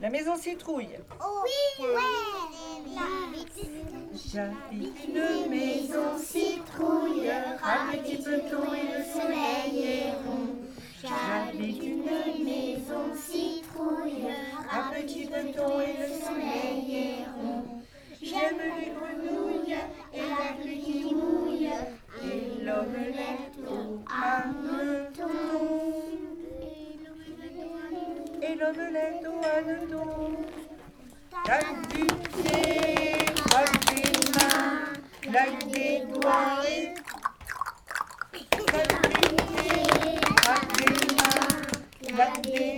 La maison citrouille. Oui, ouais. J'habite une maison citrouille, un petit peloton et le soleil est rond. J'habite une maison citrouille, un petit peloton et l'omelette au hanneton. Tape des mains, tape des doigts et... Tape du.